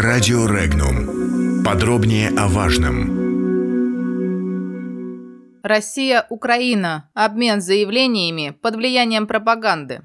Радио Регнум. Подробнее о важном. Россия-Украина. Обмен заявлениями под влиянием пропаганды.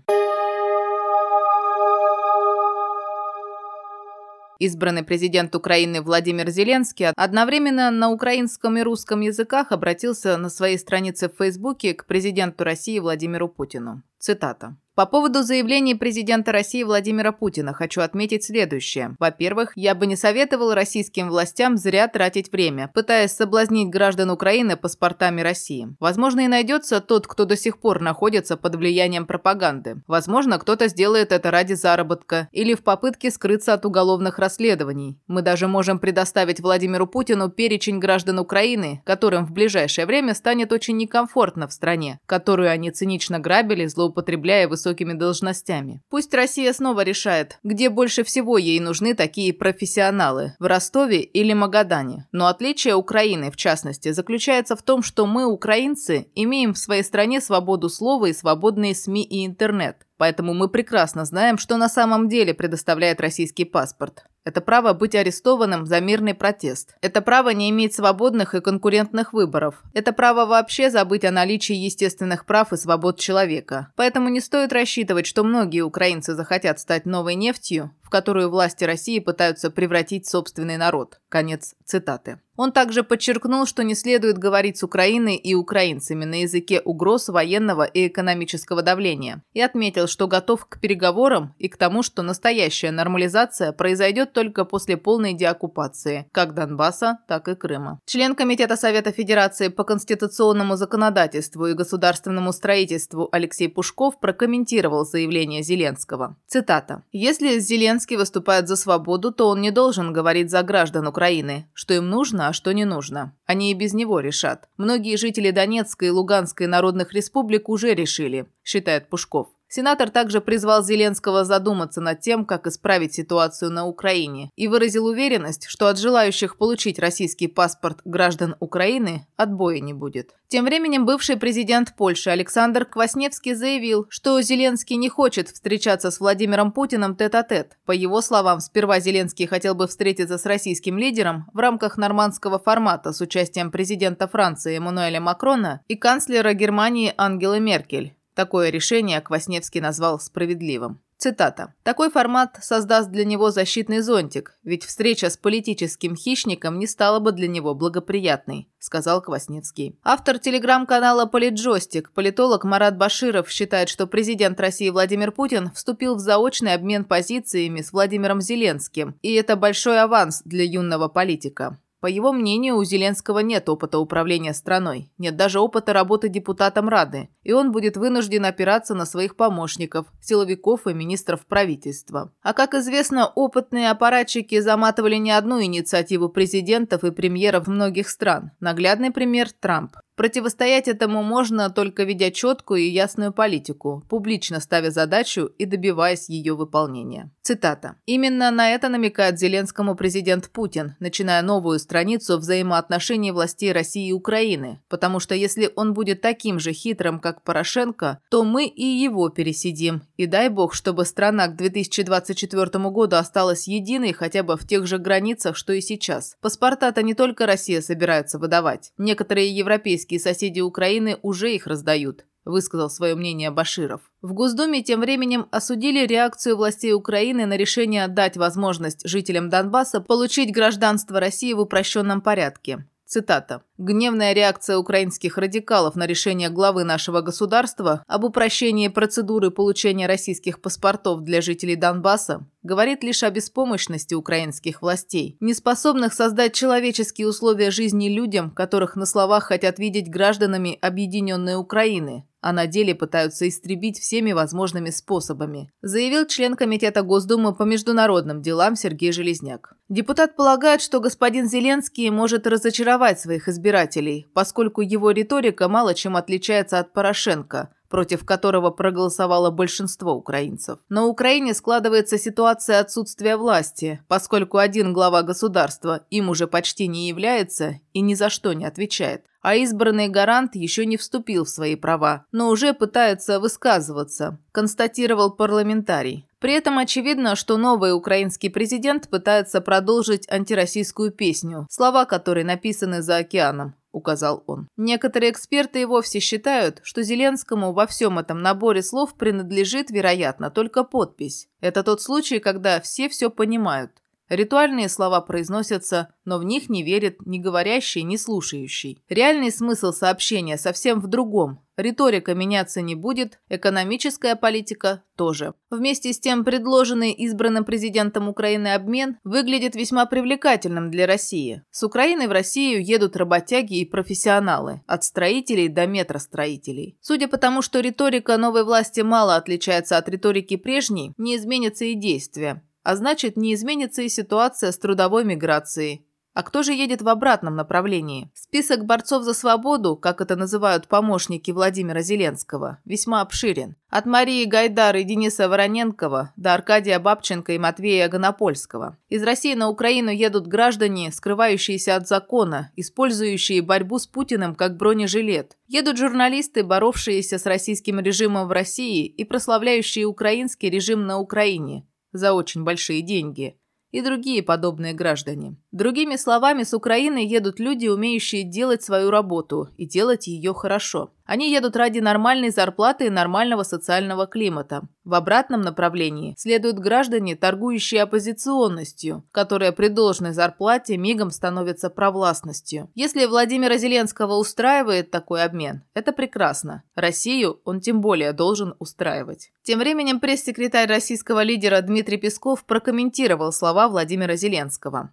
Избранный президент Украины Владимир Зеленский одновременно на украинском и русском языках обратился на своей странице в Фейсбуке к президенту России Владимиру Путину. Цитата. По поводу заявлений президента России Владимира Путина хочу отметить следующее. Во-первых, я бы не советовал российским властям зря тратить время, пытаясь соблазнить граждан Украины паспортами России. Возможно, и найдется тот, кто до сих пор находится под влиянием пропаганды. Возможно, кто-то сделает это ради заработка или в попытке скрыться от уголовных расследований. Мы даже можем предоставить Владимиру Путину перечень граждан Украины, которым в ближайшее время станет очень некомфортно в стране, которую они цинично грабили, злоупотребляя высокими высокими должностями. Пусть Россия снова решает, где больше всего ей нужны такие профессионалы – в Ростове или Магадане. Но отличие Украины, в частности, заключается в том, что мы, украинцы, имеем в своей стране свободу слова и свободные СМИ и интернет. Поэтому мы прекрасно знаем, что на самом деле предоставляет российский паспорт. Это право быть арестованным за мирный протест. Это право не иметь свободных и конкурентных выборов. Это право вообще забыть о наличии естественных прав и свобод человека. Поэтому не стоит рассчитывать, что многие украинцы захотят стать новой нефтью, которую власти России пытаются превратить собственный народ. Конец цитаты. Он также подчеркнул, что не следует говорить с Украиной и украинцами на языке угроз военного и экономического давления, и отметил, что готов к переговорам и к тому, что настоящая нормализация произойдет только после полной деоккупации как Донбасса, так и Крыма. Член Комитета Совета Федерации по конституционному законодательству и государственному строительству Алексей Пушков прокомментировал заявление Зеленского. Цитата. «Если Зеленский выступает за свободу, то он не должен говорить за граждан Украины, что им нужно, а что не нужно. Они и без него решат. Многие жители Донецкой и Луганской народных республик уже решили, считает Пушков. Сенатор также призвал Зеленского задуматься над тем, как исправить ситуацию на Украине, и выразил уверенность, что от желающих получить российский паспорт граждан Украины отбоя не будет. Тем временем бывший президент Польши Александр Квасневский заявил, что Зеленский не хочет встречаться с Владимиром Путиным тет-а-тет. -тет. По его словам, сперва Зеленский хотел бы встретиться с российским лидером в рамках нормандского формата с участием президента Франции Эммануэля Макрона и канцлера Германии Ангелы Меркель. Такое решение Квасневский назвал справедливым. Цитата. «Такой формат создаст для него защитный зонтик, ведь встреча с политическим хищником не стала бы для него благоприятной», сказал Квасневский. Автор телеграм-канала «Политджойстик», политолог Марат Баширов считает, что президент России Владимир Путин вступил в заочный обмен позициями с Владимиром Зеленским, и это большой аванс для юного политика. По его мнению, у Зеленского нет опыта управления страной, нет даже опыта работы депутатом Рады, и он будет вынужден опираться на своих помощников, силовиков и министров правительства. А как известно, опытные аппаратчики заматывали не одну инициативу президентов и премьеров многих стран. Наглядный пример – Трамп. Противостоять этому можно только ведя четкую и ясную политику, публично ставя задачу и добиваясь ее выполнения. Цитата. «Именно на это намекает Зеленскому президент Путин, начиная новую страницу взаимоотношений властей России и Украины, потому что если он будет таким же хитрым, как Порошенко, то мы и его пересидим. И дай бог, чтобы страна к 2024 году осталась единой хотя бы в тех же границах, что и сейчас. Паспорта-то не только Россия собирается выдавать. Некоторые европейские европейские соседи Украины уже их раздают, высказал свое мнение Баширов. В Госдуме тем временем осудили реакцию властей Украины на решение дать возможность жителям Донбасса получить гражданство России в упрощенном порядке. Цитата. «Гневная реакция украинских радикалов на решение главы нашего государства об упрощении процедуры получения российских паспортов для жителей Донбасса говорит лишь о беспомощности украинских властей, неспособных создать человеческие условия жизни людям, которых на словах хотят видеть гражданами объединенной Украины, а на деле пытаются истребить всеми возможными способами, заявил член Комитета Госдумы по международным делам Сергей Железняк. Депутат полагает, что господин Зеленский может разочаровать своих избирателей, поскольку его риторика мало чем отличается от Порошенко – против которого проголосовало большинство украинцев. На Украине складывается ситуация отсутствия власти, поскольку один глава государства им уже почти не является и ни за что не отвечает а избранный гарант еще не вступил в свои права, но уже пытается высказываться, констатировал парламентарий. При этом очевидно, что новый украинский президент пытается продолжить антироссийскую песню, слова которой написаны за океаном указал он. Некоторые эксперты и вовсе считают, что Зеленскому во всем этом наборе слов принадлежит, вероятно, только подпись. Это тот случай, когда все все понимают. Ритуальные слова произносятся, но в них не верит ни говорящий, ни слушающий. Реальный смысл сообщения совсем в другом. Риторика меняться не будет, экономическая политика тоже. Вместе с тем, предложенный избранным президентом Украины обмен выглядит весьма привлекательным для России. С Украины в Россию едут работяги и профессионалы, от строителей до метростроителей. Судя по тому, что риторика новой власти мало отличается от риторики прежней, не изменится и действия. А значит, не изменится и ситуация с трудовой миграцией. А кто же едет в обратном направлении? Список борцов за свободу, как это называют помощники Владимира Зеленского, весьма обширен. От Марии Гайдар и Дениса Вороненкова до Аркадия Бабченко и Матвея Гонопольского. Из России на Украину едут граждане, скрывающиеся от закона, использующие борьбу с Путиным как бронежилет. Едут журналисты, боровшиеся с российским режимом в России и прославляющие украинский режим на Украине за очень большие деньги, и другие подобные граждане. Другими словами, с Украины едут люди, умеющие делать свою работу и делать ее хорошо. Они едут ради нормальной зарплаты и нормального социального климата. В обратном направлении следуют граждане, торгующие оппозиционностью, которая при должной зарплате мигом становится провластностью. Если Владимира Зеленского устраивает такой обмен, это прекрасно. Россию он тем более должен устраивать. Тем временем пресс-секретарь российского лидера Дмитрий Песков прокомментировал слова Владимира Зеленского.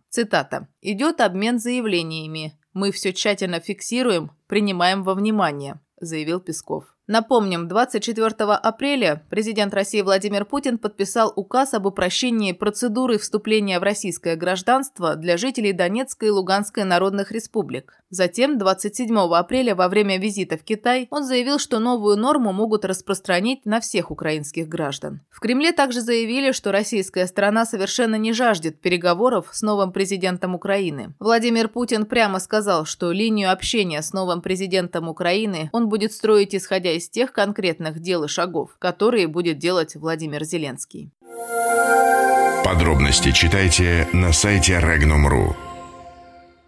Цитата. «Идет обмен заявлениями. Мы все тщательно фиксируем, принимаем во внимание заявил Песков. Напомним, 24 апреля президент России Владимир Путин подписал указ об упрощении процедуры вступления в российское гражданство для жителей Донецкой и Луганской народных республик. Затем, 27 апреля, во время визита в Китай, он заявил, что новую норму могут распространить на всех украинских граждан. В Кремле также заявили, что российская сторона совершенно не жаждет переговоров с новым президентом Украины. Владимир Путин прямо сказал, что линию общения с новым президентом Украины он будет строить исходя из из тех конкретных дел и шагов, которые будет делать Владимир Зеленский. Подробности читайте на сайте Regnum.ru.